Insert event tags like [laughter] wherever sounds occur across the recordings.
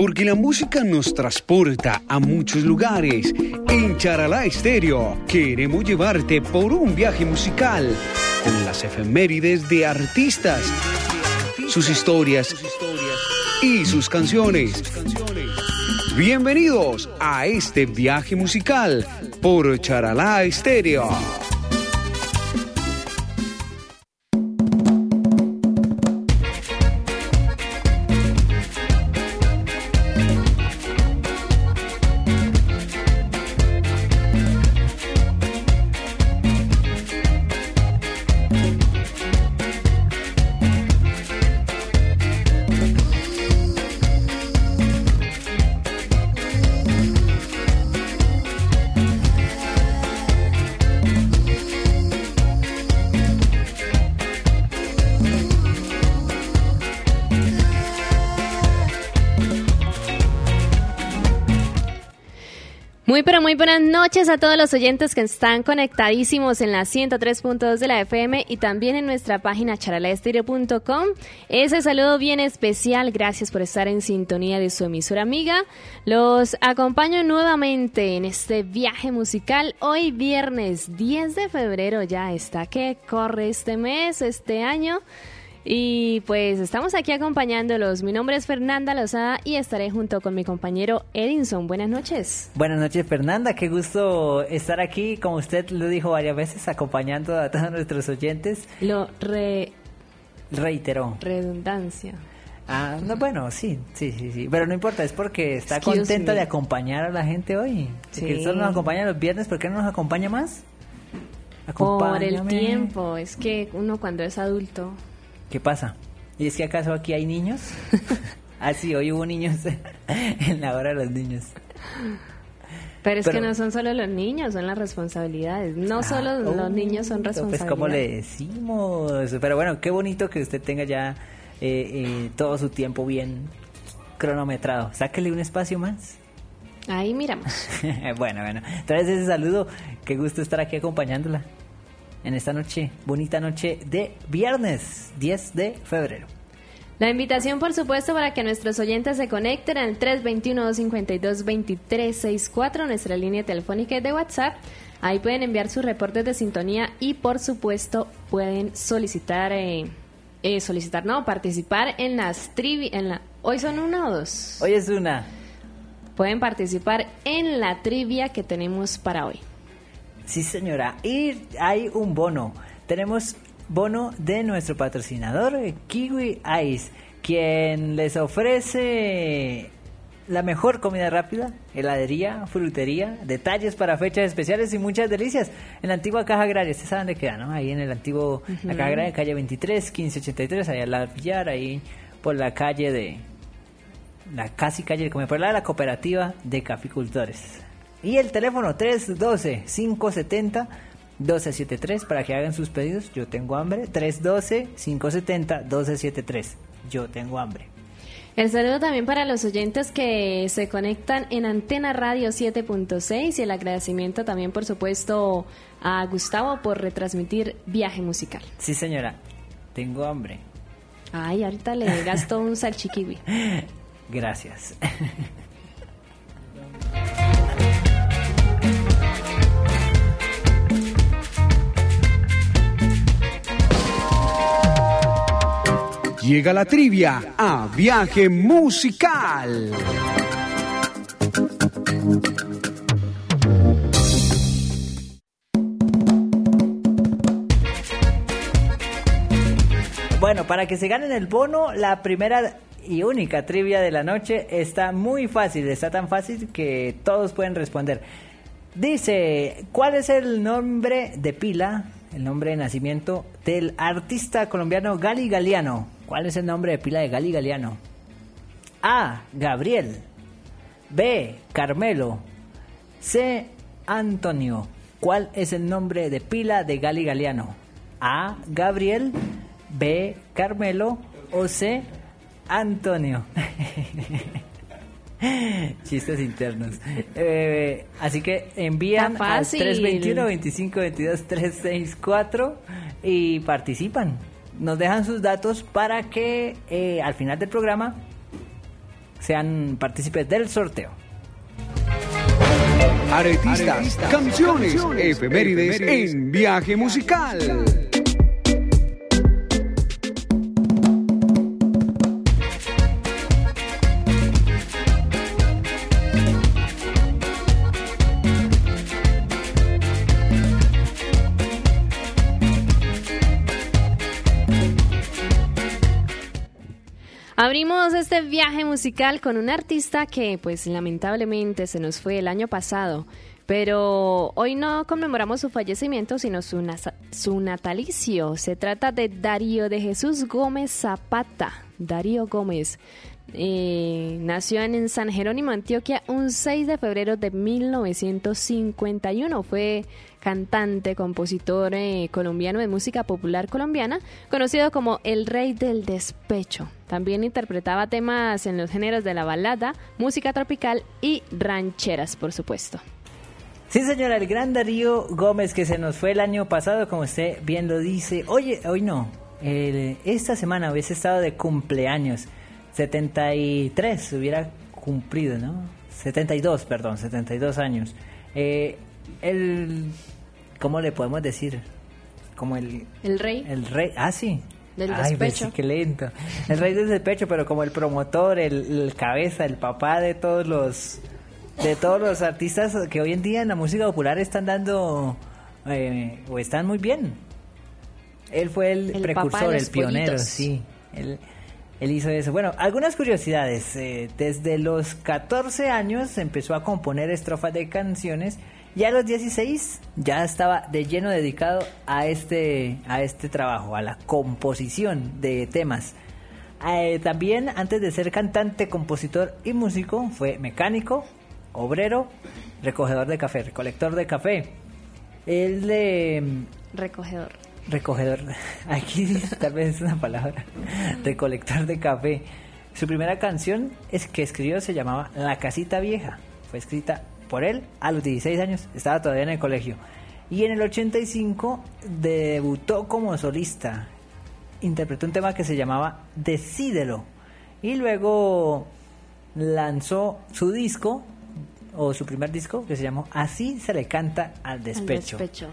Porque la música nos transporta a muchos lugares. En Charalá Estéreo queremos llevarte por un viaje musical con las efemérides de artistas, sus historias y sus canciones. Bienvenidos a este viaje musical por Charalá Estéreo. Muy buenas noches a todos los oyentes que están conectadísimos en la 103.2 de la FM y también en nuestra página charalaestereo.com. Ese saludo bien especial, gracias por estar en sintonía de su emisora amiga. Los acompaño nuevamente en este viaje musical hoy viernes 10 de febrero ya está que corre este mes, este año. Y pues estamos aquí acompañándolos. Mi nombre es Fernanda Lozada y estaré junto con mi compañero Edinson. Buenas noches. Buenas noches, Fernanda. Qué gusto estar aquí, como usted lo dijo varias veces, acompañando a todos nuestros oyentes. Lo re... reiteró. Redundancia. Ah, no, bueno, sí, sí, sí, sí. Pero no importa, es porque está contenta de acompañar a la gente hoy. Sí. Que solo nos acompaña los viernes, ¿por qué no nos acompaña más? Por el tiempo. Es que uno cuando es adulto ¿Qué pasa? ¿Y es que acaso aquí hay niños? [laughs] ah, sí, hoy hubo niños [laughs] en la hora de los niños. Pero es que no son solo los niños, son las responsabilidades. No ah, solo los niños son responsabilidades. Pues como le decimos. Pero bueno, qué bonito que usted tenga ya eh, eh, todo su tiempo bien cronometrado. Sáquele un espacio más. Ahí miramos. [laughs] bueno, bueno. Entonces ese saludo. Qué gusto estar aquí acompañándola en esta noche, bonita noche de viernes 10 de febrero. La invitación, por supuesto, para que nuestros oyentes se conecten al 321-252-2364, nuestra línea telefónica de WhatsApp. Ahí pueden enviar sus reportes de sintonía y, por supuesto, pueden solicitar, eh, eh, solicitar, no, participar en las trivi, en la, ¿Hoy son una o dos? Hoy es una. Pueden participar en la trivia que tenemos para hoy. Sí, señora. Y hay un bono. Tenemos bono de nuestro patrocinador, Kiwi Ice, quien les ofrece la mejor comida rápida, heladería, frutería, detalles para fechas especiales y muchas delicias en la antigua Caja Agraria. Ustedes saben dónde queda, ¿no? Ahí en el antiguo la Caja Agraria, calle 23, 1583, ahí al la Villar, ahí por la calle de. La casi calle, como por la de la cooperativa de caficultores. Y el teléfono 312-570-1273 para que hagan sus pedidos. Yo tengo hambre. 312-570-1273. Yo tengo hambre. El saludo también para los oyentes que se conectan en Antena Radio 7.6 y el agradecimiento también, por supuesto, a Gustavo por retransmitir Viaje Musical. Sí, señora. Tengo hambre. Ay, ahorita le gasto un salchiquiwi. [laughs] Gracias. [laughs] Llega la trivia a viaje musical. Bueno, para que se ganen el bono, la primera y única trivia de la noche está muy fácil, está tan fácil que todos pueden responder. Dice, ¿cuál es el nombre de pila, el nombre de nacimiento del artista colombiano Gali Galeano? ¿Cuál es el nombre de pila de Gali Galeano? A. Gabriel. B. Carmelo. C. Antonio. ¿Cuál es el nombre de pila de Gali Galeano? A. Gabriel. B. Carmelo. O C. Antonio. [laughs] Chistes internos. Eh, así que envían al 321 25 22 364 y participan nos dejan sus datos para que eh, al final del programa sean partícipes del sorteo. Aretistas, canciones, efemérides en viaje musical. Abrimos este viaje musical con un artista que pues lamentablemente se nos fue el año pasado, pero hoy no conmemoramos su fallecimiento, sino su, natalicio. Se trata de Darío de Jesús Gómez Zapata. Darío Gómez. Eh, nació en San Jerónimo, Antioquia, un 6 de febrero de 1951. Fue cantante, compositor eh, colombiano de música popular colombiana, conocido como el rey del despecho. También interpretaba temas en los géneros de la balada, música tropical y rancheras, por supuesto. Sí, señora, el gran Darío Gómez que se nos fue el año pasado, como usted bien lo dice. Oye, hoy no. esta semana hubiese estado de cumpleaños. 73 hubiera cumplido, ¿no? 72, perdón, 72 años. Eh, el, ¿cómo le podemos decir? Como el... El rey. El rey, ah, sí. Del Ay, pues despecho. qué lento. El rey del despecho, pero como el promotor, el, cabeza, el papá de todos los de todos los artistas que hoy en día en la música popular están dando eh, o están muy bien. Él fue el, precursor, el pionero, sí. Él, él hizo eso. Bueno, algunas curiosidades. Eh, desde los 14 años empezó a componer estrofas de canciones y a los 16 ya estaba de lleno dedicado a este, a este trabajo, a la composición de temas. Eh, también antes de ser cantante, compositor y músico fue mecánico, obrero, recogedor de café, recolector de café. Él de... Recogedor recogedor, [laughs] aquí tal vez es una palabra, recolector de café. Su primera canción es que escribió se llamaba La Casita Vieja. Fue escrita por él a los 16 años, estaba todavía en el colegio. Y en el 85 debutó como solista. Interpretó un tema que se llamaba Decídelo. Y luego lanzó su disco, o su primer disco, que se llamó Así se le canta al despecho. Al despecho.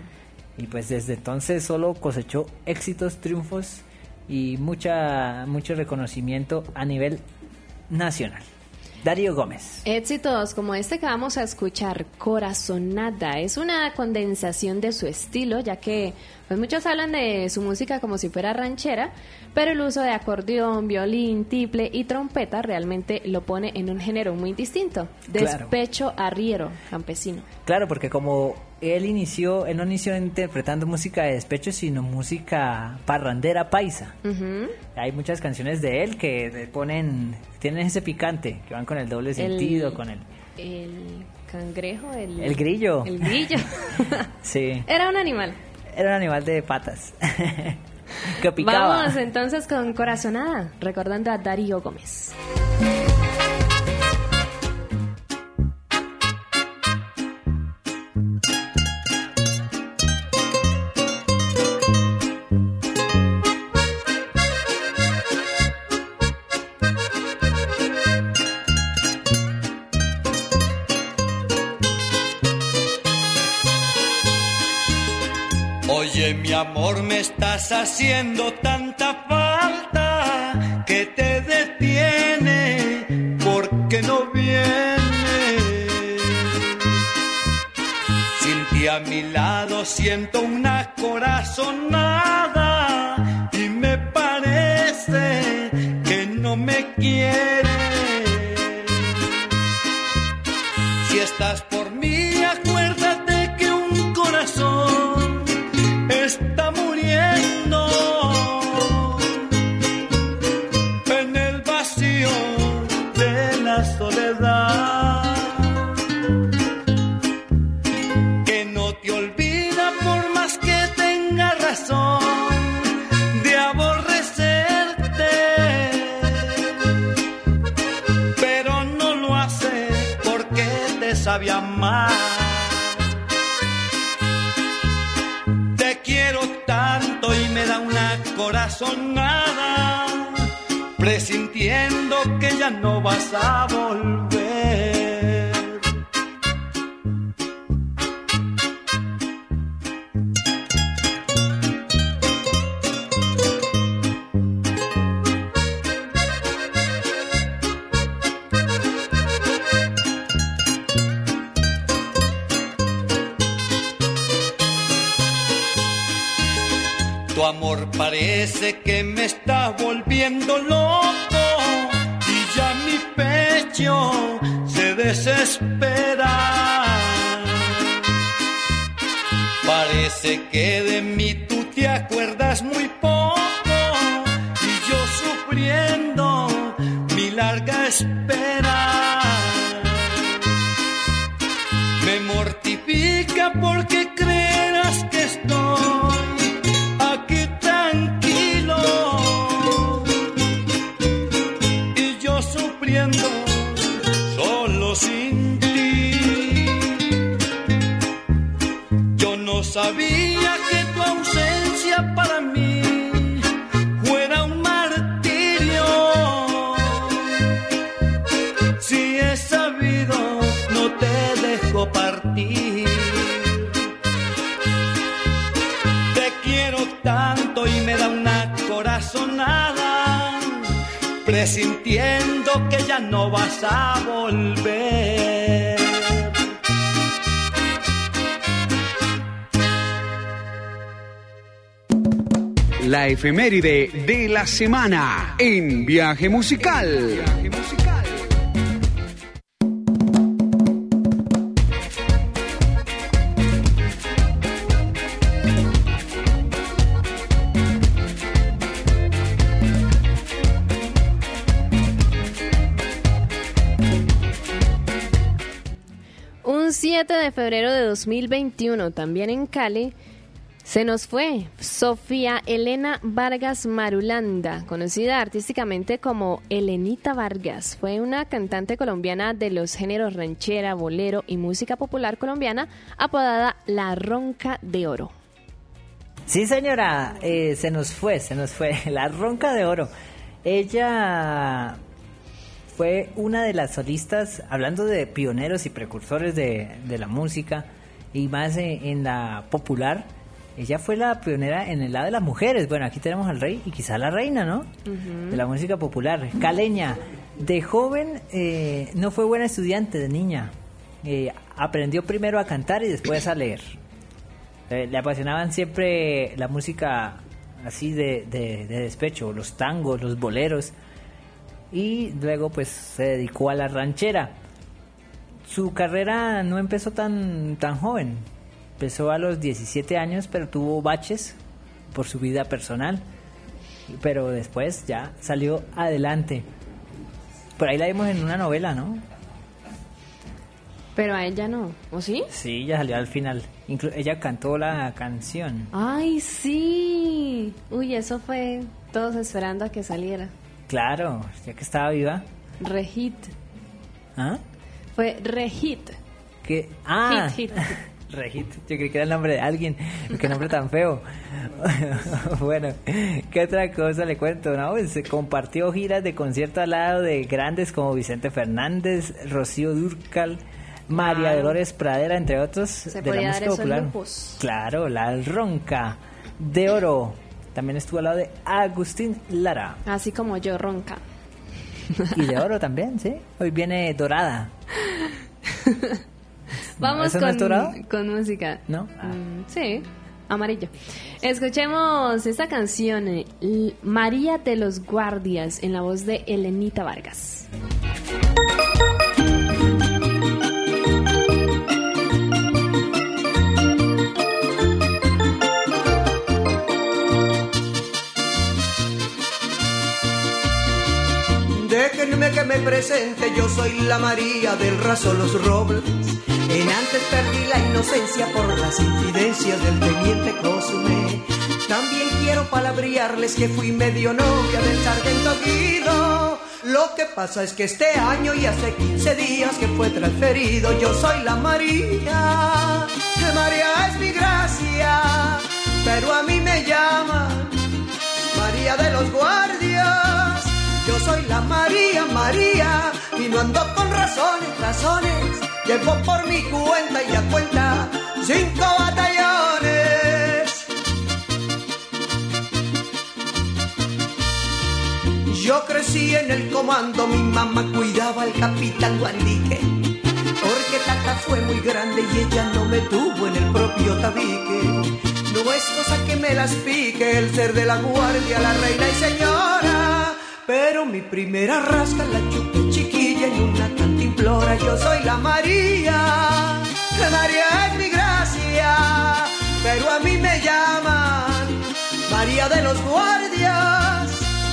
Y pues desde entonces solo cosechó éxitos, triunfos y mucha, mucho reconocimiento a nivel nacional. Darío Gómez. Éxitos como este que vamos a escuchar, Corazonada, es una condensación de su estilo, ya que pues muchos hablan de su música como si fuera ranchera, pero el uso de acordeón, violín, tiple y trompeta realmente lo pone en un género muy distinto, despecho arriero, campesino. Claro, porque como él inició, él no inició interpretando música de despecho, sino música parrandera paisa. Hay muchas canciones de él que ponen, tienen ese picante, que van con el doble sentido, con el... El cangrejo, el... El grillo. El grillo. [laughs] sí. Era un animal. Era un animal de patas. [laughs] que picaba. Vamos entonces con Corazonada, recordando a Darío Gómez. Amor me estás haciendo tanta falta que te detiene porque no vienes. Sin ti a mi lado siento una corazonada corazonada, presintiendo que ya no vas a volver. Vas a volver. La efeméride de la semana en Viaje Musical. Un 7 de febrero de 2021, también en Cali, se nos fue Sofía Elena Vargas Marulanda, conocida artísticamente como Elenita Vargas. Fue una cantante colombiana de los géneros ranchera, bolero y música popular colombiana, apodada La Ronca de Oro. Sí, señora, eh, se nos fue, se nos fue. [laughs] La ronca de oro. Ella fue una de las solistas, hablando de pioneros y precursores de, de la música, y más en, en la popular. Ella fue la pionera en el lado de las mujeres. Bueno, aquí tenemos al rey y quizá la reina, ¿no? De la música popular. Caleña, de joven eh, no fue buena estudiante, de niña. Eh, aprendió primero a cantar y después a leer. Eh, le apasionaban siempre la música así de, de- de despecho, los tangos, los boleros. Y luego pues se dedicó a la ranchera. Su carrera no empezó tan, tan joven. Empezó a los 17 años, pero tuvo baches por su vida personal. Pero después ya salió adelante. Por ahí la vimos en una novela, ¿no? Pero a ella no, ¿o sí? Sí, ya salió al final. Inclu- ella cantó la canción. ¡Ay, sí! Uy, eso fue todos esperando a que saliera. Claro, ya que estaba viva. Rehit. ¿Ah? Fue Rehit. que Ah, Hit, hit. Regit, [laughs] yo creí que era el nombre de alguien. Qué nombre tan feo. [laughs] bueno, ¿qué otra cosa le cuento? No, pues, se compartió giras de concierto al lado de grandes como Vicente Fernández, Rocío Durcal, María. Dolores Pradera, entre otros, Se de la música popular. lujos. Claro, la ronca de oro. También estuvo al lado de Agustín Lara. Así como yo, ronca. Y de oro también, ¿sí? Hoy viene dorada. [laughs] Vamos ¿Eso no con, con música. ¿No? Ah. Mm, sí, amarillo. Escuchemos esta canción, eh, María de los Guardias, en la voz de Elenita Vargas. Me presente, yo soy la María del raso Los Robles. En antes perdí la inocencia por las infidencias del teniente Cosme. También quiero palabriarles que fui medio novia del sargento Guido. Lo que pasa es que este año y hace 15 días que fue transferido, yo soy la María. Que María es mi gracia, pero a mí me llaman María de los Guardias. Yo soy la María, María, y no ando con razones, razones. Llevo por mi cuenta y a cuenta cinco batallones. Yo crecí en el comando, mi mamá cuidaba al capitán Guandique. Porque Tata fue muy grande y ella no me tuvo en el propio tabique. No es cosa que me las pique el ser de la guardia, la reina y señora. Pero mi primera rasca la chupé chiquilla y una cantimplora. Yo soy la María, la María es mi gracia. Pero a mí me llaman María de los guardias.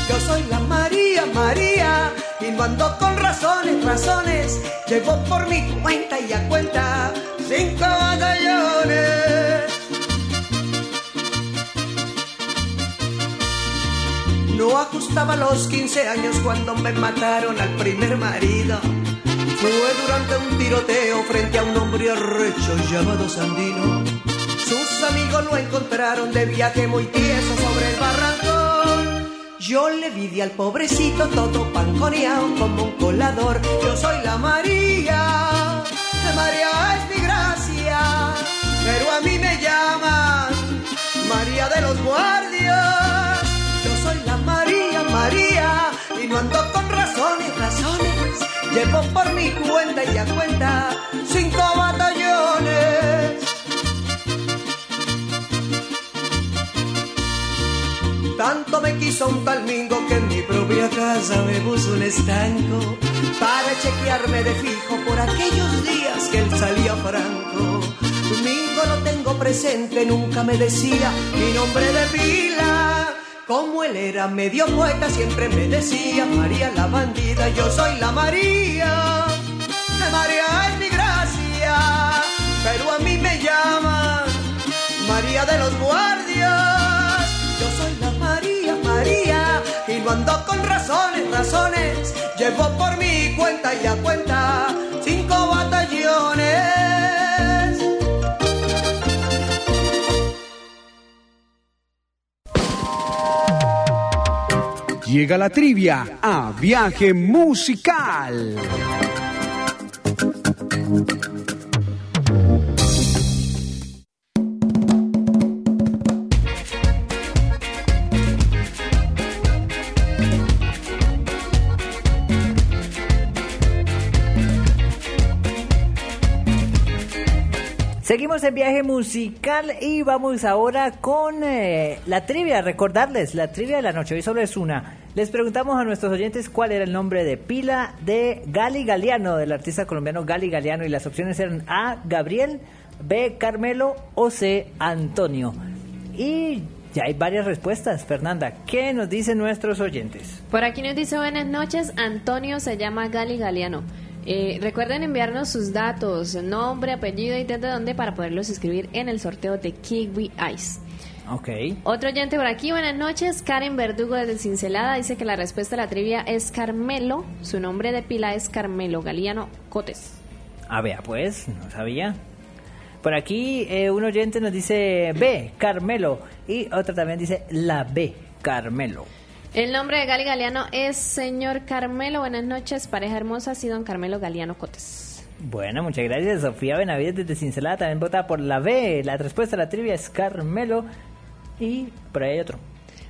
Yo soy la María, María, y no con razones, razones. Llevo por mi cuenta y a cuenta cinco batallones. No ajustaba los 15 años cuando me mataron al primer marido. Fue durante un tiroteo frente a un hombre arrecho llamado Sandino. Sus amigos lo encontraron de viaje muy tieso sobre el barrancón. Yo le vi al pobrecito todo panconeado como un colador. Yo soy la María, la María es mi gracia, pero a mí me llaman María de los guardias. Llevo por mi cuenta y a cuenta cinco batallones. Tanto me quiso un tal mingo que en mi propia casa me puso un estanco para chequearme de fijo por aquellos días que él salía franco. Mingo lo tengo presente, nunca me decía mi nombre de pila. Como él era medio poeta, siempre me decía María la bandida, yo soy la María. La María es mi gracia, pero a mí me llaman María de los guardias. Yo soy la María, María, y no ando con razones, razones. Llevo por mi cuenta y a cuenta Llega la trivia a viaje musical. Seguimos en viaje musical y vamos ahora con eh, la trivia. Recordarles, la trivia de la noche, hoy solo es una. Les preguntamos a nuestros oyentes cuál era el nombre de pila de Gali Galeano, del artista colombiano Gali Galeano, y las opciones eran A. Gabriel, B. Carmelo o C. Antonio. Y ya hay varias respuestas. Fernanda, ¿qué nos dicen nuestros oyentes? Por aquí nos dice buenas noches, Antonio se llama Gali Galeano. Eh, recuerden enviarnos sus datos, nombre, apellido y desde dónde para poderlos escribir en el sorteo de Kiwi Ice. Ok. Otro oyente por aquí, buenas noches. Karen Verdugo desde Cincelada dice que la respuesta a la trivia es Carmelo. Su nombre de pila es Carmelo Galiano Cotes. A ver, pues, no sabía. Por aquí eh, un oyente nos dice B, Carmelo. Y otro también dice la B, Carmelo. El nombre de Gali Galeano es señor Carmelo. Buenas noches, pareja hermosa, sí, don Carmelo Galeano Cotes. Bueno, muchas gracias. Sofía Benavides desde Cincelada también vota por la B. La respuesta a la trivia es Carmelo. Y por ahí hay otro.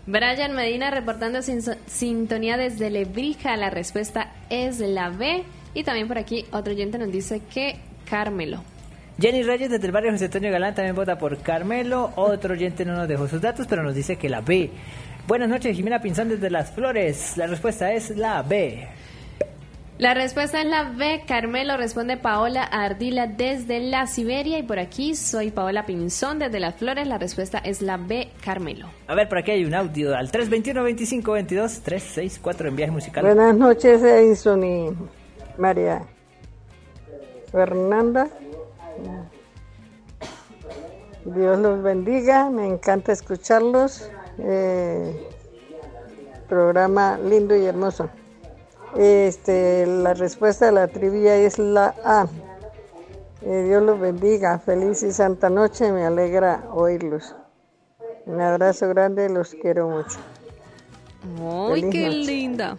Brian Medina reportando sin- sintonía desde Lebrija. La respuesta es la B. Y también por aquí otro oyente nos dice que Carmelo. Jenny Reyes desde el barrio José Antonio Galán también vota por Carmelo. Otro oyente no nos dejó sus datos, pero nos dice que la B. Buenas noches, Jimena Pinzón desde Las Flores. La respuesta es la B. La respuesta es la B. Carmelo responde Paola Ardila desde la Siberia. Y por aquí soy Paola Pinzón desde Las Flores. La respuesta es la B. Carmelo. A ver, por aquí hay un audio al 321-2522-364 en viaje musical. Buenas noches, Edison y María Fernanda. Dios los bendiga, me encanta escucharlos. Eh, programa lindo y hermoso. Este, la respuesta a la trivia es la A. Eh, Dios los bendiga, feliz y santa noche, me alegra oírlos. Un abrazo grande, los quiero mucho. ¡Uy, qué linda!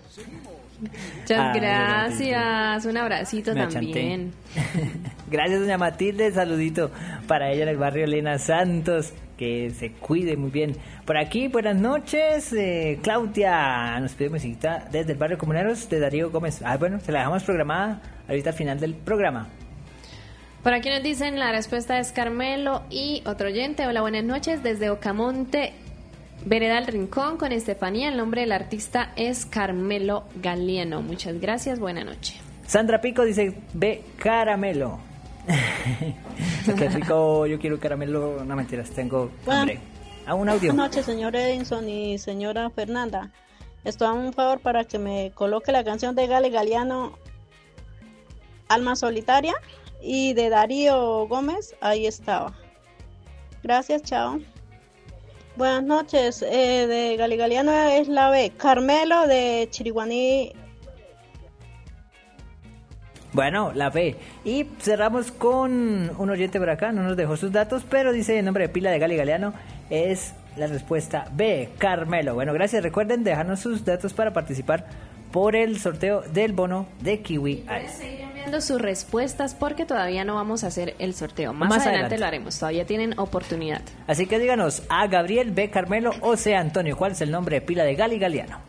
[laughs] Muchas gracias. Un abracito también. [laughs] gracias, doña Matilde. Saludito para ella en el barrio Elena Santos. Que se cuide muy bien. Por aquí, buenas noches. Eh, Claudia nos pide musiquita desde el barrio Comuneros de Darío Gómez. Ah, bueno, se la dejamos programada ahorita al final del programa. Por aquí nos dicen la respuesta es Carmelo y otro oyente. Hola, buenas noches desde Ocamonte, Vereda del Rincón con Estefanía. El nombre del artista es Carmelo Galiano. Muchas gracias, buena noche. Sandra Pico dice, ve caramelo. [laughs] Qué rico, yo quiero caramelo. No mentiras, tengo hambre. A un audio. Buenas noches, señor Edinson y señora Fernanda. Esto a un favor para que me coloque la canción de Gale Galeano, Alma Solitaria, y de Darío Gómez, ahí estaba. Gracias, chao. Buenas noches, eh, de Galigaliano es la B. Carmelo de Chiriguaní. Bueno, la B. Y cerramos con un oyente por acá, no nos dejó sus datos, pero dice el nombre de pila de Galigaliano es la respuesta B, Carmelo. Bueno, gracias. Recuerden dejarnos sus datos para participar por el sorteo del bono de Kiwi sus respuestas porque todavía no vamos a hacer el sorteo. Más, adelante, lo haremos, todavía tienen oportunidad. Así que díganos a Gabriel B. Carmelo o sea Antonio, ¿cuál es el nombre de pila de Gali Galeano?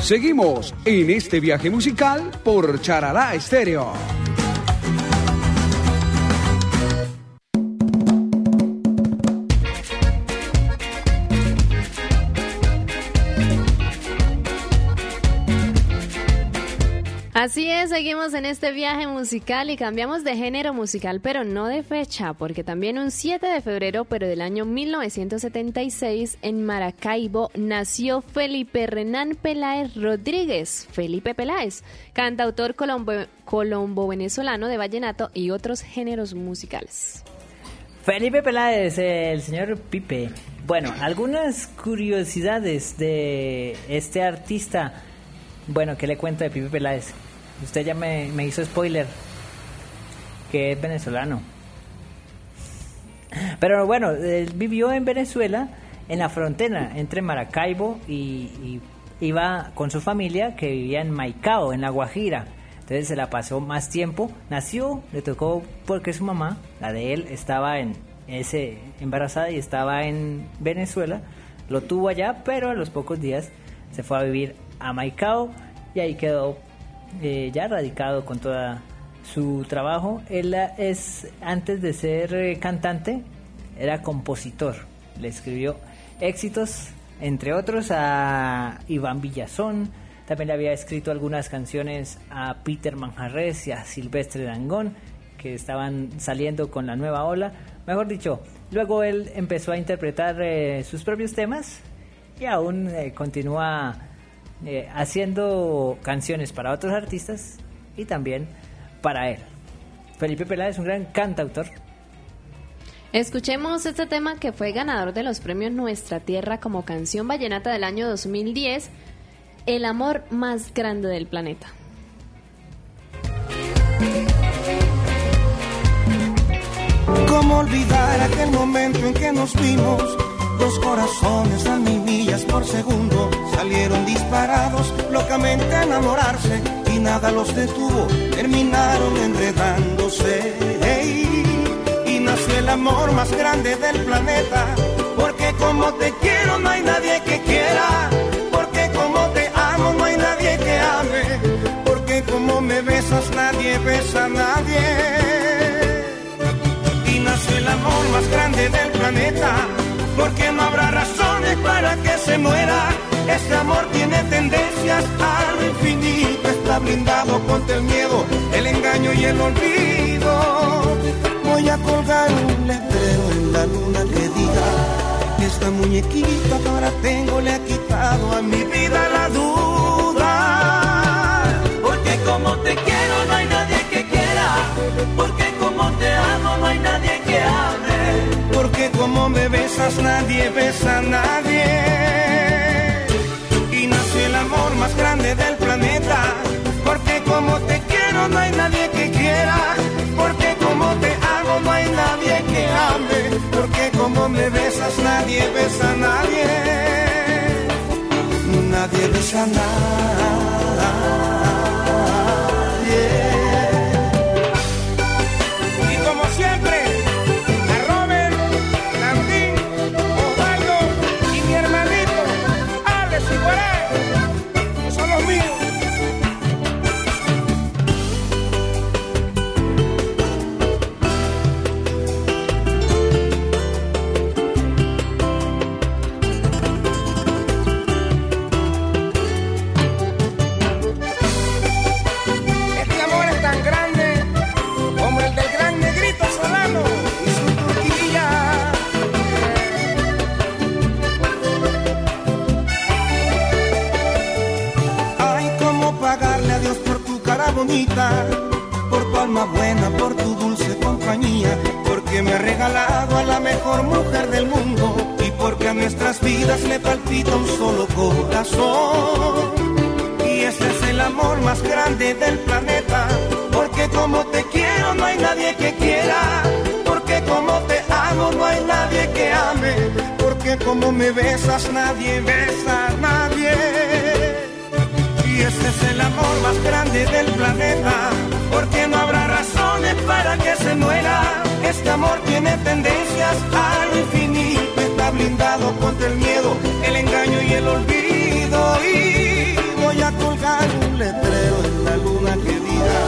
Seguimos en este viaje musical por Charalá Estéreo. Así es, seguimos en este viaje musical y cambiamos de género musical, pero no de fecha, porque también un 7 de febrero, pero del año 1976, en Maracaibo, nació Felipe Renán Peláez Rodríguez, Felipe Peláez, cantautor colombo-venezolano de vallenato y otros géneros musicales. Felipe Peláez, el señor Pipe. Bueno, algunas curiosidades de este artista. Bueno, ¿qué le cuento de Pipe Peláez? Usted ya me, hizo spoiler. Que es venezolano. Pero bueno, vivió en Venezuela, en la frontera entre Maracaibo y, iba con su familia que vivía en Maicao, en La Guajira. Entonces se la pasó más tiempo. Nació, le tocó porque su mamá, la de él, estaba en ese embarazada y estaba en Venezuela. Lo tuvo allá, pero a los pocos días se fue a vivir a Maicao y ahí quedó eh, ya radicado con toda su trabajo. Él es, antes de ser eh, cantante, era compositor. Le escribió éxitos, entre otros, a Iván Villazón. También le había escrito algunas canciones a Peter Manjarres y a Silvestre Dangón, que estaban saliendo con la nueva ola. Mejor dicho, luego él empezó a interpretar eh, sus propios temas y aún continúa eh, haciendo canciones para otros artistas y también para él. Felipe Peláez es un gran cantautor. Escuchemos este tema que fue ganador de los premios Nuestra Tierra como canción vallenata del año 2010, El amor más grande del planeta. ¿Cómo olvidar aquel momento en que nos vimos? Dos corazones a mil millas por segundo salieron disparados locamente a enamorarse y nada los detuvo, terminaron enredándose. y nació el amor más grande del planeta, porque como te quiero no hay nadie que quiera, porque como te amo no hay nadie que ame, porque como me besas nadie besa a nadie. Y nació el amor más grande del planeta porque no habrá para que se muera. Este amor tiene tendencias a lo infinito, está blindado contra el miedo, el engaño y el olvido. Voy a colgar un letrero en la luna que diga que esta muñequita ahora tengo le ha quitado a mi vida la duda. Porque como te quiero no hay nadie que quiera, porque como me besas nadie besa a nadie. Y nació el amor más grande del planeta, porque como te quiero no hay nadie que quiera, porque como te amo no hay nadie que ame, porque como me besas nadie besa a nadie, nadie besa a nadie. Mejor mujer del mundo y porque a nuestras vidas le palpita un solo corazón. Y este es el amor más grande del planeta. Porque como te quiero no hay nadie que quiera. Porque como te amo no hay nadie que ame. Porque como me besas nadie besa a nadie. Y este es el amor más grande del planeta. Este amor tiene tendencias a lo infinito. Está blindado contra el miedo, el engaño y el olvido. Y voy a colgar un letrero en la luna que diga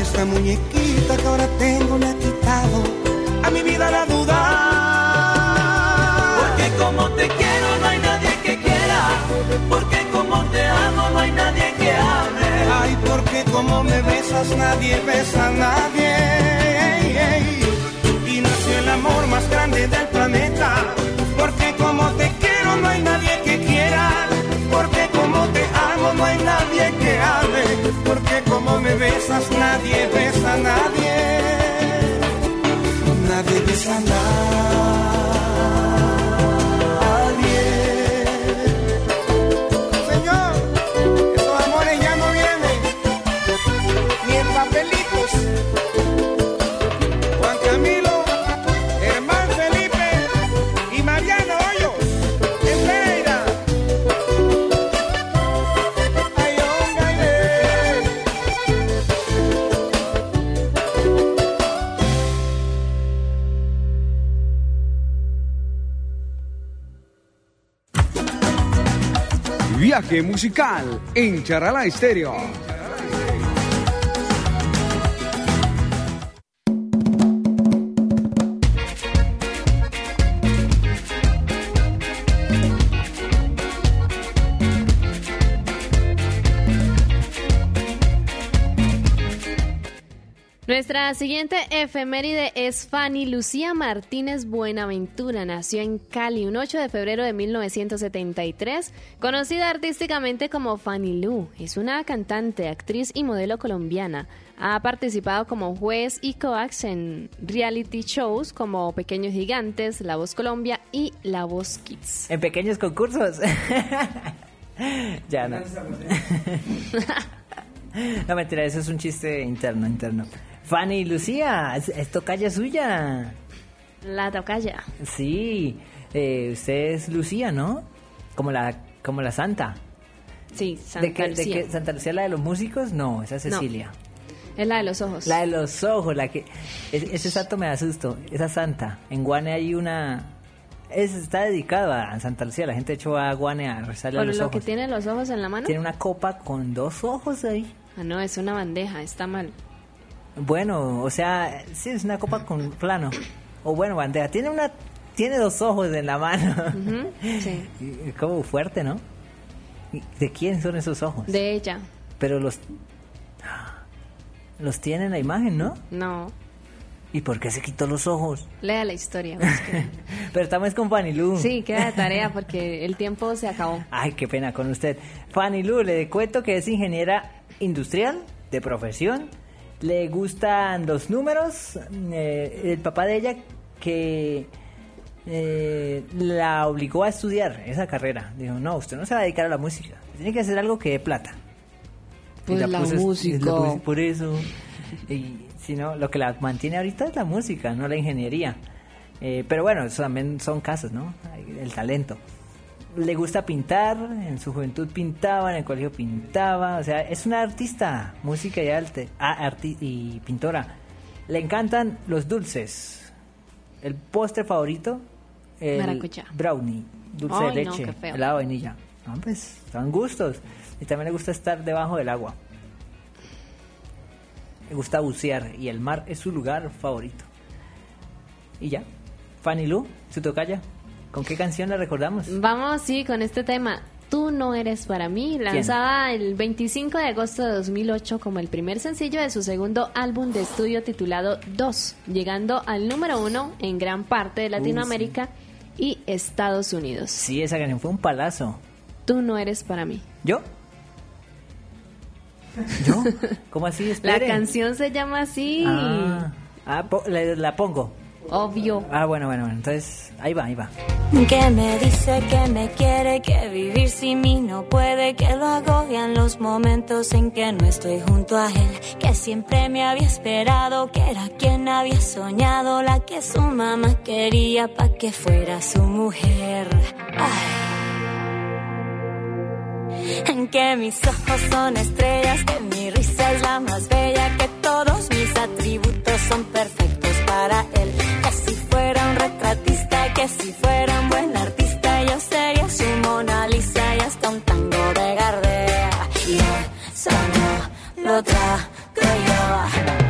esta muñequita que ahora tengo le ha quitado a mi vida la duda. Porque como te quiero no hay nadie que quiera. Porque como te amo no hay nadie que ame. Ay, porque como me besas nadie besa a nadie. Amor más grande del planeta. Porque como te quiero no hay nadie que quiera. Porque como te amo no hay nadie que ame. Porque como me besas nadie besa a nadie. Nadie besa a nadie. Musical en Charalá Estéreo. Nuestra siguiente efeméride es Fanny Lucía Martínez Buenaventura. Nació en Cali un 8 de febrero de 1973, conocida artísticamente como Fanny Lu. Es una cantante, actriz y modelo colombiana. Ha participado como juez y coax en reality shows como Pequeños Gigantes, La Voz Colombia y La Voz Kids. En pequeños concursos. [laughs] ya no. [laughs] no mentira, eso es un chiste interno, interno. Fanny Lucía, es, es tocaya suya. La tocaya. Sí, eh, usted es Lucía, ¿no? Como la, como la santa. Sí, Santa ¿De qué, de Lucía. ¿Santa Lucía la de los músicos? No, esa es No. Cecilia. Es la de los ojos. La de los ojos, la que... es- ese santo me da susto, esa santa. En Guane hay una... Es, está dedicada a Santa Lucía, la gente de hecho va a Guane a rezarle a los lo ojos. que tiene los ojos en la mano. Tiene una copa con dos ojos ahí. Ah, no, es una bandeja, está mal. Bueno, o sea, sí, es una copa con plano. O bueno, bandeja. Tiene una... Tiene dos ojos en la mano. Sí. [laughs] Como fuerte, ¿no? ¿Y ¿De quién son esos ojos? De ella. Pero los... Los tiene en la imagen, ¿no? No. ¿Y por qué se quitó los ojos? Lea la historia. [laughs] Pero estamos con Fanny Lu. sí, queda de tarea porque el tiempo se acabó. Ay, qué pena con usted. Fanny Lu, le cuento que es ingeniera industrial de profesión. Le gustan los números. eh, el papá de ella que eh, la obligó a estudiar esa carrera. Dijo, no, usted no se va a dedicar a la música. Tiene que hacer algo que dé plata. Y Pues la puso- y música. la por eso. Y si no, lo que la mantiene ahorita es la música, no la ingeniería. Eh, pero bueno, eso también son casos, ¿no? El talento. Le gusta pintar, en su juventud pintaba, en el colegio pintaba, o sea, es una artista, música y arte, ah, arti- y pintora. Le encantan los dulces. El postre favorito, el brownie, dulce Ay, de no, leche, feo. helado de vainilla. No, pues son gustos. Y también le gusta estar debajo del agua. Le gusta bucear y el mar es su lugar favorito. Y ya. Fanny Lu, su tocaya. ¿Con qué canción la recordamos? Vamos, sí, con este tema. Tú no eres para mí, lanzada el 25 de agosto de 2008 como el primer sencillo de su segundo álbum de estudio titulado Dos, llegando al número uno en gran parte de Latinoamérica y Estados Unidos. Sí, esa canción fue un palazo. Tú no eres para mí. ¿Yo? ¿Yo? [laughs] ¿Cómo así? La canción se llama así. Ah, ah, po- la, la pongo. Obvio. Ah, bueno, bueno, bueno. Entonces, ahí va, ahí va. Que me dice que me quiere, que vivir sin mí no puede, que lo agobian los momentos en que no estoy junto a él, que siempre me había esperado, que era quien había soñado, la que su mamá quería pa' que fuera su mujer. Ay. En que mis ojos son estrellas, que mi risa es la más bella, que todos mis atributos son perfectos para Que si fuera un retratista, que si fuera un buen artista, yo sería su Mona Lisa y hasta un tango de Gardea. Y eso no lo yo.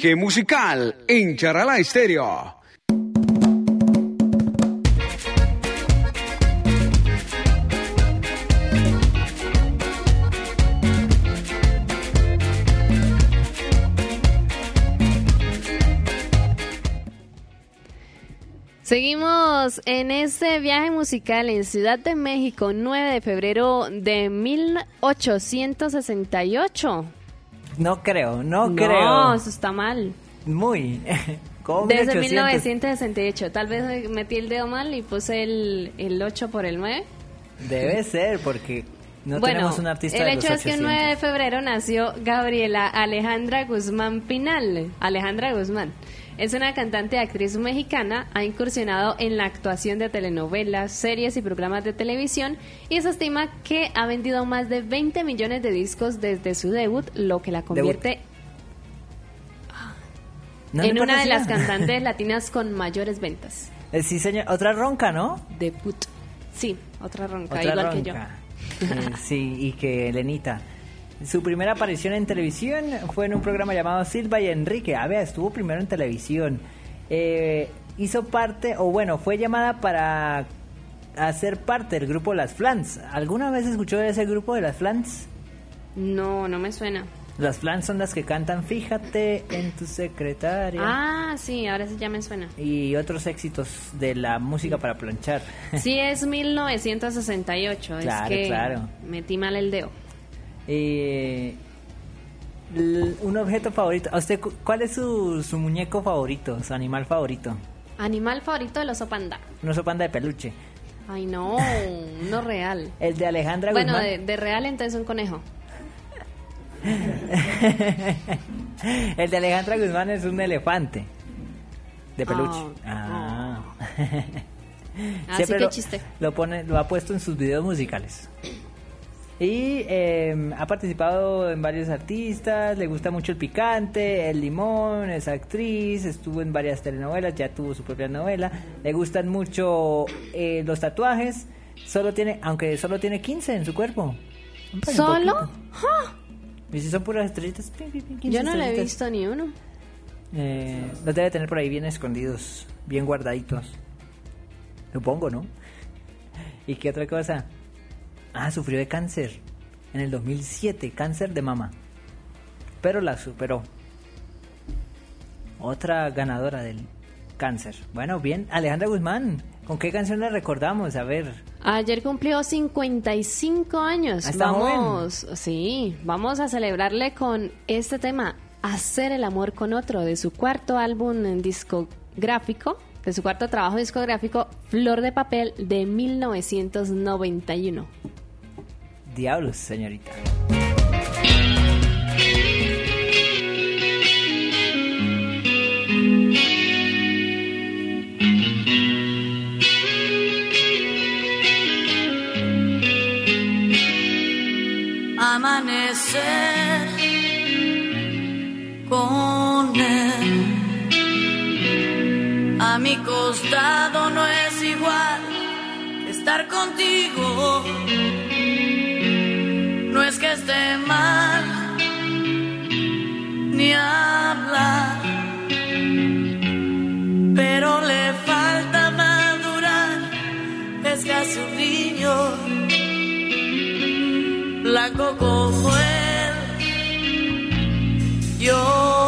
Viaje musical en Charalá Estéreo. Seguimos en este viaje musical en Ciudad de México, 9 de febrero de 1868. No creo, no, No, creo. eso está mal. Muy. [laughs] ¿Cómo Desde 1800? 1968. Tal vez metí el dedo mal y puse el, el 8 por el 9. Debe [laughs] ser, porque no bueno, tenemos un artista el de hecho los es que el 800. 9 de febrero nació Gabriela Alejandra Guzmán Pinal. Alejandra Guzmán. Es una cantante y actriz mexicana, ha incursionado en la actuación de telenovelas, series y programas de televisión y se estima que ha vendido más de 20 millones de discos desde su debut, lo que la convierte ¿No le en una de las [laughs] cantantes latinas con mayores ventas. Eh, sí, señor. Otra ronca, ¿no? Debut. Sí, otra ronca, Otra igual que yo. Eh, sí, y que Elenita. Su primera aparición en televisión fue en un programa llamado Silva y Enrique. A ver, estuvo primero en televisión. Eh, hizo parte, o bueno, fue llamada para hacer parte del grupo Las Flans. ¿Alguna vez escuchó de ese grupo de Las Flans? No, no me suena. Las Flans son las que cantan Fíjate en tu secretaria. Ah, sí, ahora sí ya me suena. Y otros éxitos de la música para planchar. Sí, [laughs] es 1968. Claro, es que claro. metí mal el dedo. Eh, un objeto favorito. ¿A usted cu- cuál es su, su muñeco favorito, su animal favorito? Animal favorito del oso panda. Un oso panda de peluche. Ay, no, [laughs] no real. El de Alejandra Bueno, Guzmán. de, de real entonces un conejo. [laughs] El de Alejandra Guzmán es un elefante de peluche. Ah, Ah. Así [laughs] Siempre que chiste. lo pone, lo ha puesto en sus videos musicales. Y eh, ha participado en varios artistas, le gusta mucho el picante, el limón, es actriz, estuvo en varias telenovelas, ya tuvo su propia novela, le gustan mucho eh, los tatuajes, solo tiene, aunque solo tiene 15 en su cuerpo. ¿Solo? Y si son puras estrellitas, pim, pim, pim, 15 Yo no le he visto ni uno. Eh, los debe tener por ahí bien escondidos, bien guardaditos. Supongo, ¿no? [laughs] ¿Y qué otra cosa? Ah, sufrió de cáncer en el 2007, cáncer de mama. Pero la superó. Otra ganadora del cáncer. Bueno, bien, Alejandra Guzmán, ¿con qué canción la recordamos? A ver. Ayer cumplió 55 años. Ah, está vamos, sí, vamos a celebrarle con este tema, Hacer el amor con otro, de su cuarto álbum en discográfico, de su cuarto trabajo discográfico, Flor de Papel, de 1991. Diablos, señorita. amanecer con él. A mi costado no es igual estar contigo. No es que esté mal ni hablar, pero le falta madurar. Es casi un niño blanco como yogur.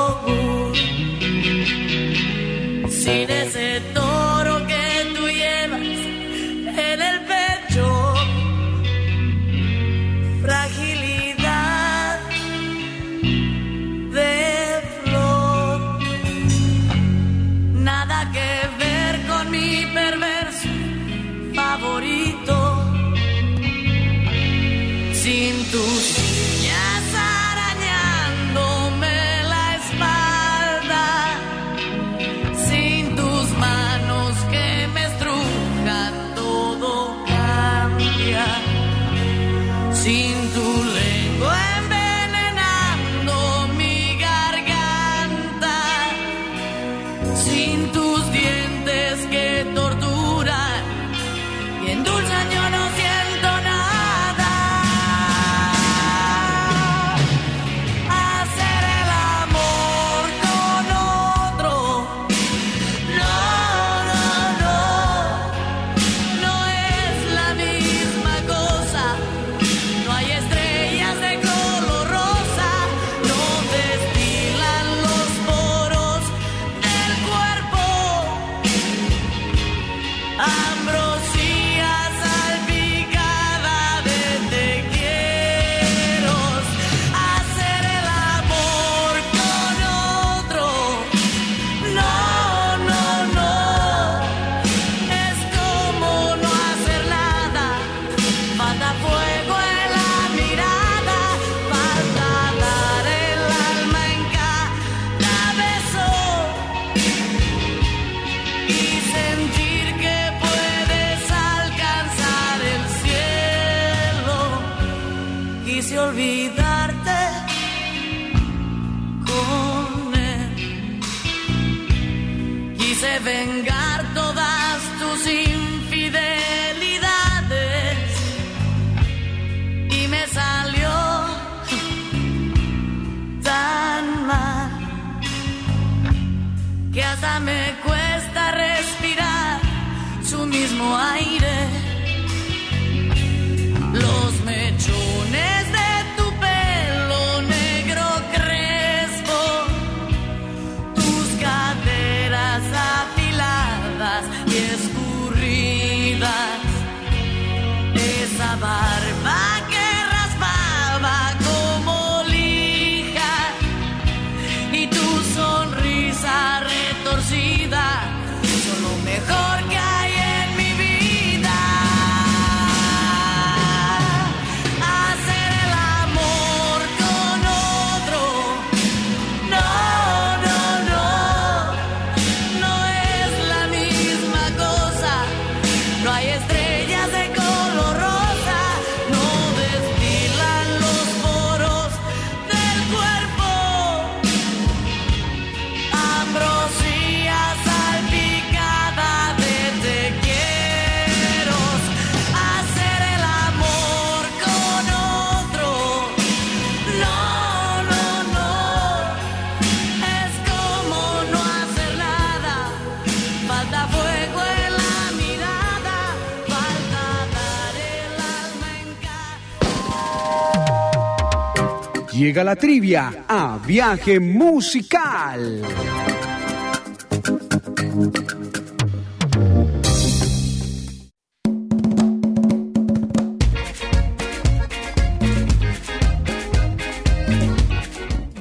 Llega la trivia a viaje musical.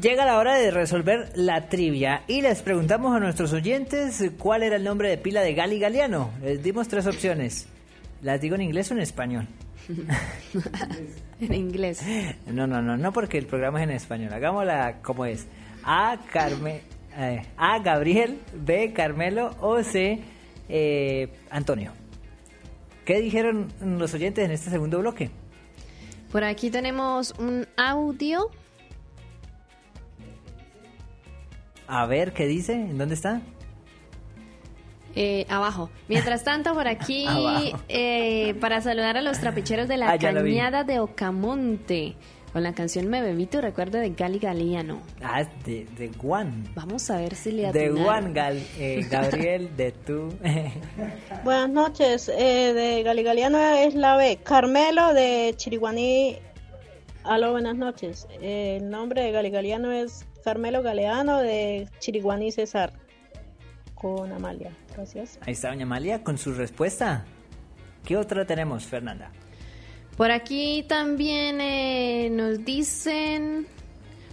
Llega la hora de resolver la trivia y les preguntamos a nuestros oyentes cuál era el nombre de pila de Gali Galeano. Les dimos tres opciones. ¿Las digo en inglés o en español? [laughs] en inglés. No, no, no, no porque el programa es en español. Hagámosla como es. A, Carme, eh, A Gabriel, B Carmelo o C eh, Antonio. ¿Qué dijeron los oyentes en este segundo bloque? Por aquí tenemos un audio. A ver, ¿qué dice? ¿En dónde está? Eh, abajo. Mientras tanto, por aquí, [laughs] eh, para saludar a los trapicheros de la Ah, cañada de Ocamonte, con la canción Me Bebí tu recuerdo de Gali Galiano. Ah, de, de Juan. Vamos a ver si le De atinaron. Juan Gal, eh, [laughs] Gabriel, de tú. [laughs] Buenas noches, eh, de Galigaliano es la B. Carmelo de Chiriguaní. Aló, buenas noches. Eh, el nombre de Galigaliano es Carmelo Galeano de Chiriguaní César. Con Amalia. Gracias. Ahí está Doña Amalia con su respuesta. ¿Qué otra tenemos, Fernanda? Por aquí también eh, nos dicen...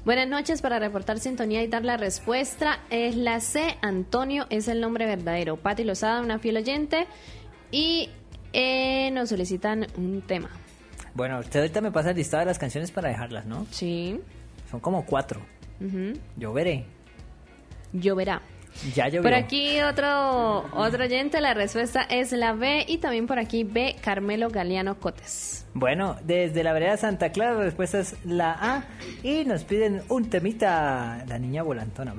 Buenas noches para reportar sintonía y dar la respuesta. Es la C. Antonio es el nombre verdadero. Pati Lozada, una fiel oyente. Y eh, nos solicitan un tema. Bueno, usted ahorita me pasa el listado de las canciones para dejarlas, ¿no? Sí. Son como cuatro. Ujú. Yo veré. Lloverá. Ya llovió. Por aquí otro, otro oyente, la respuesta es la B. Y también por aquí B. Carmelo Galeano Cotes. Bueno, desde la vereda Santa Clara la respuesta es la A. Y nos piden un temita, la niña volantona.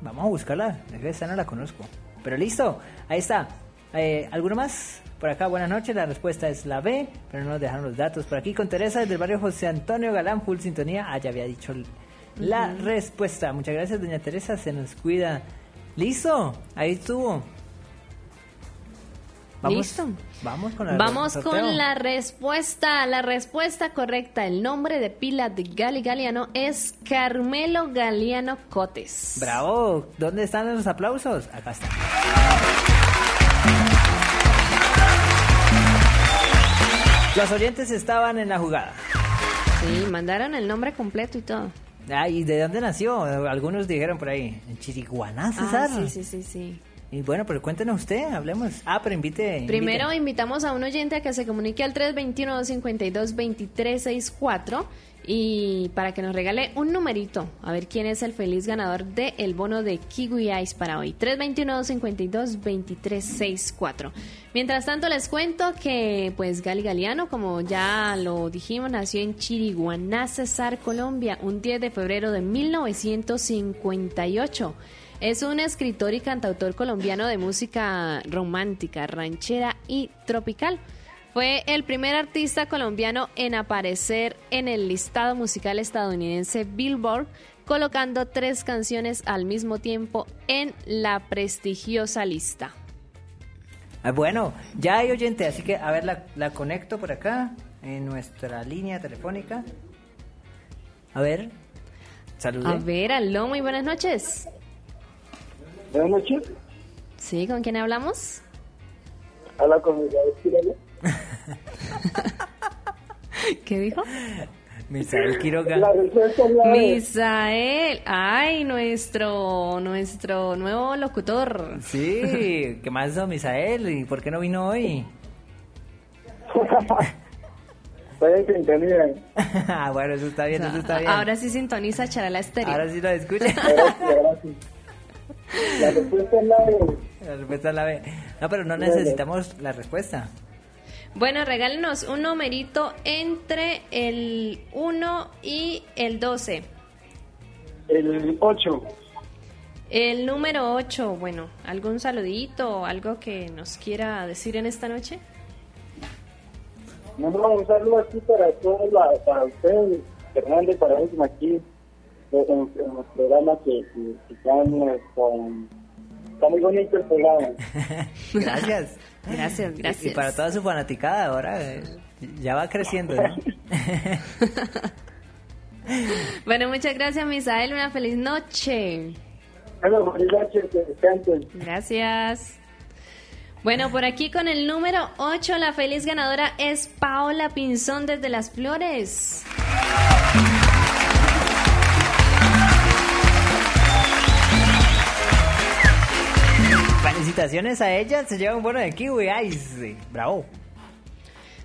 Vamos a buscarla. Esa no la conozco. Pero listo, ahí está. Eh, ¿Alguno más? Por acá, buenas noches. La respuesta es la B, pero no nos dejaron los datos. Por aquí con Teresa desde el barrio José Antonio Galán, full sintonía. Ah, ya había dicho la respuesta. Muchas gracias, doña Teresa. Se nos cuida. Listo, ahí estuvo. Listo. Vamos con la Vamos con la respuesta. La respuesta correcta. El nombre de pila de Gali Galeano es Carmelo Galeano Cotes. Bravo, ¿dónde están los aplausos? Acá están. Los oyentes estaban en la jugada. Sí, mandaron el nombre completo y todo. Ah, ¿y de dónde nació? Algunos dijeron por ahí. En Chiriguaná, César. Ah, sí, sí, sí, sí. Y bueno, pero cuéntenos usted, hablemos. Ah, pero invite. Primero invite. invitamos a un oyente a que se comunique al 321-252-2364 y para que nos regale un numerito, a ver quién es el feliz ganador del el bono de Kiwi Ice para hoy. 321-252-2364. Mientras tanto les cuento que pues Gali Galeano, como ya lo dijimos, nació en Chiriguaná, Cesar, Colombia, un 10 de febrero de 1958. Es un escritor y cantautor colombiano de música romántica, ranchera y tropical. Fue el primer artista colombiano en aparecer en el listado musical estadounidense Billboard, colocando tres canciones al mismo tiempo en la prestigiosa lista. Ah, bueno, ya hay oyente, así que a ver, la, la conecto por acá en nuestra línea telefónica. A ver, saludos. A ver, aló, muy buenas noches. Buenas noches. Sí, ¿con quién hablamos? Habla con Quiroga. [laughs] ¿Qué dijo? Misael Quiroga. La respuesta es la B. Misael, ay, nuestro, nuestro nuevo locutor. Sí, ¿qué más, don Misael? ¿Y por qué no vino hoy? Estoy en sintonía. Ah, bueno, eso está bien, eso está bien. Ahora sí sintoniza Charala Estéreo. Ahora sí lo escucha. [laughs] La respuesta es la B. La respuesta es la B. No, pero no necesitamos la respuesta. Bueno, regálenos un numerito entre el 1 y el 12. El 8. El número 8, bueno, ¿algún saludito o algo que nos quiera decir en esta noche? No, no, un saludo aquí para todos, la- para ustedes, Fernando, y para último aquí, en, en- en los programas que, que, que están eh, con... Está muy bonito el programa. [laughs] [laughs] Gracias. Gracias, gracias. Y para toda su fanaticada ahora, eh, ya va creciendo, ¿no? [laughs] Bueno, muchas gracias, Misael. Una feliz noche. Bueno, buenas noches, que descansen. Gracias. Bueno, por aquí con el número 8, la feliz ganadora es Paola Pinzón desde Las Flores. Felicitaciones a ella, se lleva un bono de Kiwi Ice. Bravo.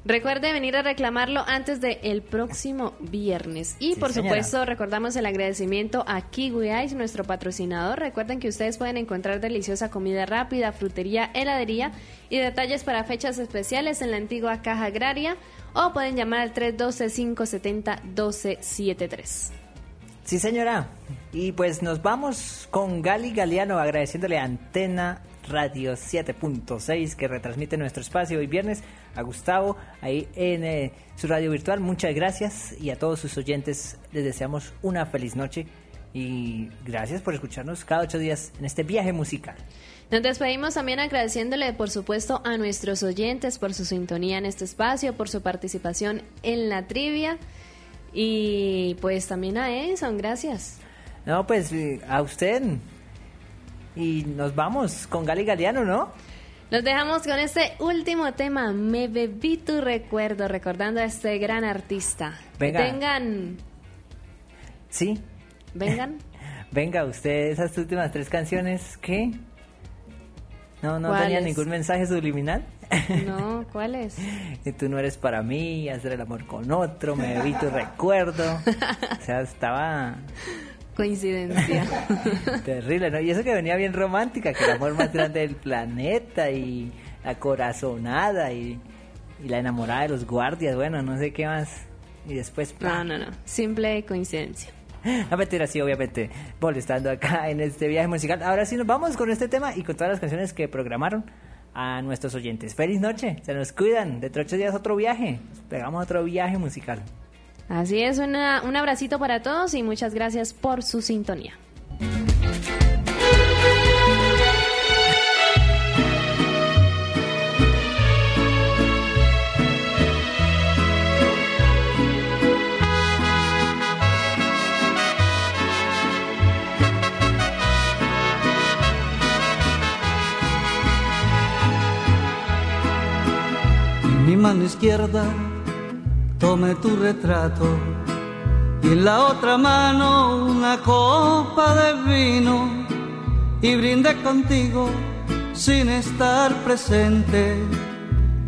Recuerde venir a reclamarlo antes del próximo viernes. Y Sí, por señora. supuesto, recordamos el agradecimiento a Kiwi Ice, nuestro patrocinador. Recuerden que ustedes pueden encontrar deliciosa comida rápida, frutería, heladería y detalles para fechas especiales en la antigua Caja Agraria o pueden llamar al 312-570-1273. Sí, señora. Y pues nos vamos con Gali Galeano agradeciéndole a Antena Radio 7.6 que retransmite nuestro espacio hoy viernes. A Gustavo ahí en eh, su radio virtual. Muchas gracias. Y a todos sus oyentes les deseamos una feliz noche. Y gracias por escucharnos cada ocho días en este viaje musical. Nos despedimos también agradeciéndole, por supuesto, a nuestros oyentes por su sintonía en este espacio, por su participación en la trivia y pues también a Edison, gracias. No, pues eh, a usted. Y nos vamos con Gali Galeano, ¿no? Nos dejamos con este último tema, Me bebí tu recuerdo, recordando a este gran artista. Venga. Que tengan, Sí. vengan. [laughs] Venga, usted, esas últimas tres canciones, ¿qué? No, no tenía ningún mensaje subliminal. No, [laughs] ¿cuáles? Y tú no eres para mí, hacer el amor con otro, me bebí tu recuerdo. [laughs] O sea, estaba Coincidencia. [laughs] terrible, ¿no? Y eso que venía bien romántica, que el amor más grande del planeta y la corazonada y, y la enamorada de los guardias, bueno, no sé qué más. Y después... No, no, no, simple coincidencia. No mentira, sí, obviamente, molestando acá en este viaje musical. Ahora sí nos vamos con este tema y con todas las canciones que programaron a nuestros oyentes. Feliz noche, se nos cuidan. Dentro de ocho días otro viaje. Nos Pegamos otro viaje musical. Así es, una- un abracito para todos y muchas gracias por su sintonía. Mi mano izquierda tomé tu retrato. Y en la otra mano una copa de vino. Y brindé contigo sin estar presente.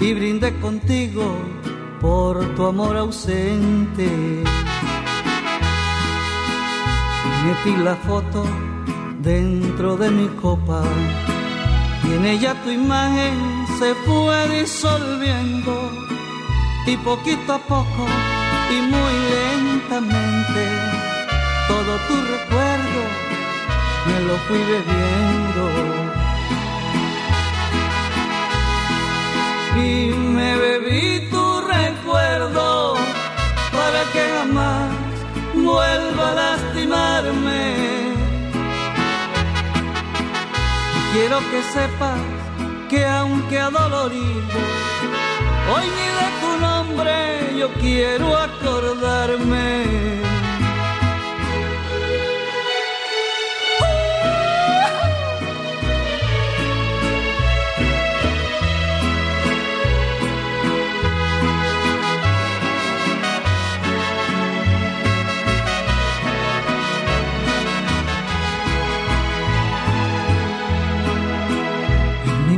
Y brindé contigo por tu amor ausente. Metí la foto dentro de mi copa. Y en ella tu imagen se fue disolviendo y poquito a poco y muy lentamente todo tu recuerdo me lo fui bebiendo. Y me bebí tu recuerdo para que jamás vuelva a lastimarme. Quiero que sepas que aunque adolorido, hoy tu nombre yo quiero acordarme.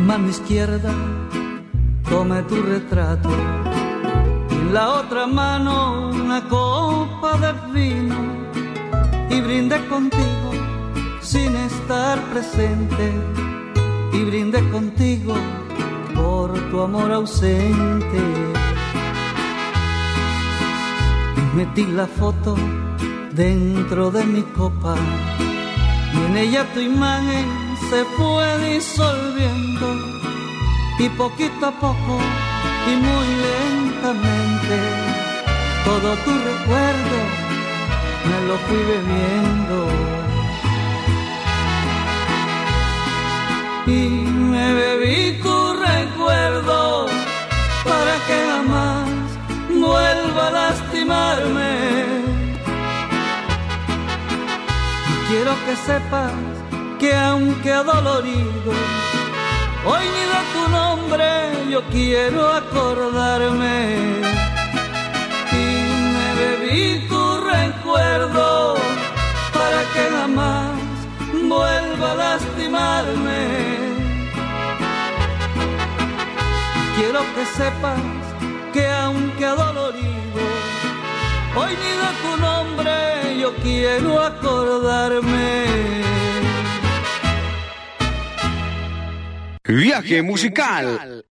mano izquierda tome tu retrato la otra mano una copa de vino y brinde contigo sin estar presente y brinde contigo por tu amor ausente. Metí la foto dentro de mi copa y en ella tu imagen se fue disolviendo y poquito a poco y muy lentamente. Todo tu recuerdo me lo fui bebiendo. Y me bebí tu recuerdo para que jamás vuelva a lastimarme. Y quiero que sepas que aunque adolorido, hoy ni de tu nombre yo quiero acordarme. Y me bebí tu recuerdo para que jamás vuelva a lastimarme. Quiero que sepas que aunque adolorido, hoy ni de tu nombre yo quiero acordarme. Viaje musical.